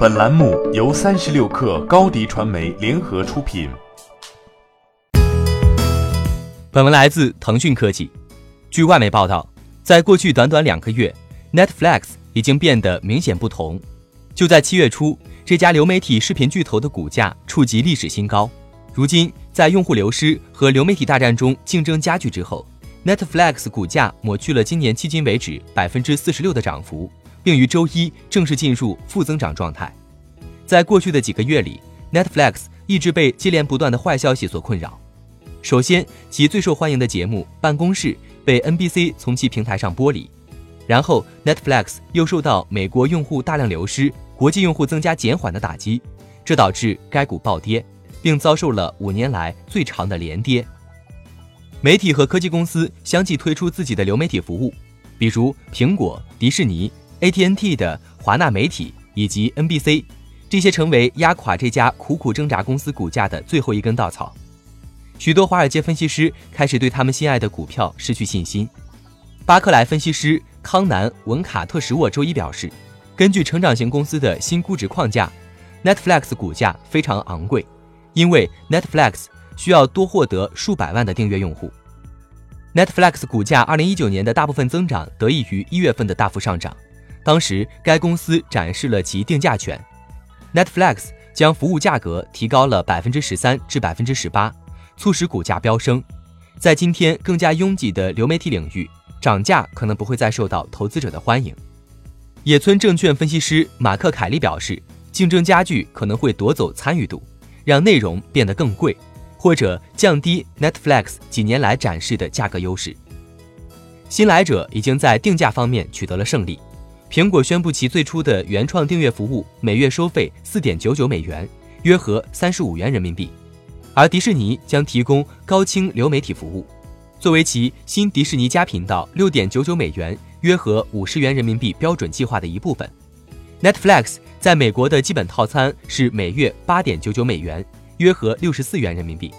本栏目由三十六氪高低传媒联合出品。本文来自腾讯科技。据外媒报道，在过去短短两个月，Netflix 已经变得明显不同。就在七月初，这家流媒体视频巨头的股价触及历史新高。如今，在用户流失和流媒体大战中竞争加剧之后，Netflix 股价抹去了今年迄今为止百分之四十六的涨幅。并于周一正式进入负增长状态。在过去的几个月里，Netflix 一直被接连不断的坏消息所困扰。首先，其最受欢迎的节目《办公室》被 NBC 从其平台上剥离；然后，Netflix 又受到美国用户大量流失、国际用户增加减缓的打击，这导致该股暴跌，并遭受了五年来最长的连跌。媒体和科技公司相继推出自己的流媒体服务，比如苹果、迪士尼。ATN T 的华纳媒体以及 NBC，这些成为压垮这家苦苦挣扎公司股价的最后一根稻草。许多华尔街分析师开始对他们心爱的股票失去信心。巴克莱分析师康南文卡特什沃周一表示，根据成长型公司的新估值框架，Netflix 股价非常昂贵，因为 Netflix 需要多获得数百万的订阅用户。Netflix 股价2019年的大部分增长得益于一月份的大幅上涨。当时，该公司展示了其定价权，Netflix 将服务价格提高了百分之十三至百分之十八，促使股价飙升。在今天更加拥挤的流媒体领域，涨价可能不会再受到投资者的欢迎。野村证券分析师马克·凯利表示，竞争加剧可能会夺走参与度，让内容变得更贵，或者降低 Netflix 几年来展示的价格优势。新来者已经在定价方面取得了胜利。苹果宣布其最初的原创订阅服务每月收费四点九九美元，约合三十五元人民币，而迪士尼将提供高清流媒体服务，作为其新迪士尼加频道六点九九美元，约合五十元人民币标准计划的一部分。Netflix 在美国的基本套餐是每月八点九九美元，约合六十四元人民币。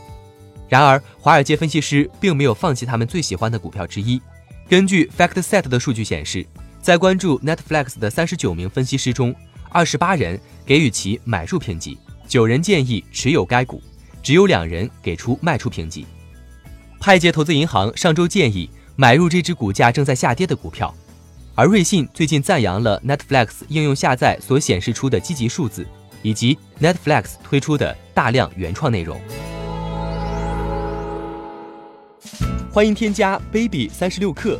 然而，华尔街分析师并没有放弃他们最喜欢的股票之一。根据 FactSet 的数据显示。在关注 Netflix 的三十九名分析师中，二十八人给予其买入评级，九人建议持有该股，只有两人给出卖出评级。派捷投资银行上周建议买入这只股价正在下跌的股票，而瑞信最近赞扬了 Netflix 应用下载所显示出的积极数字，以及 Netflix 推出的大量原创内容。欢迎添加 baby 三十六克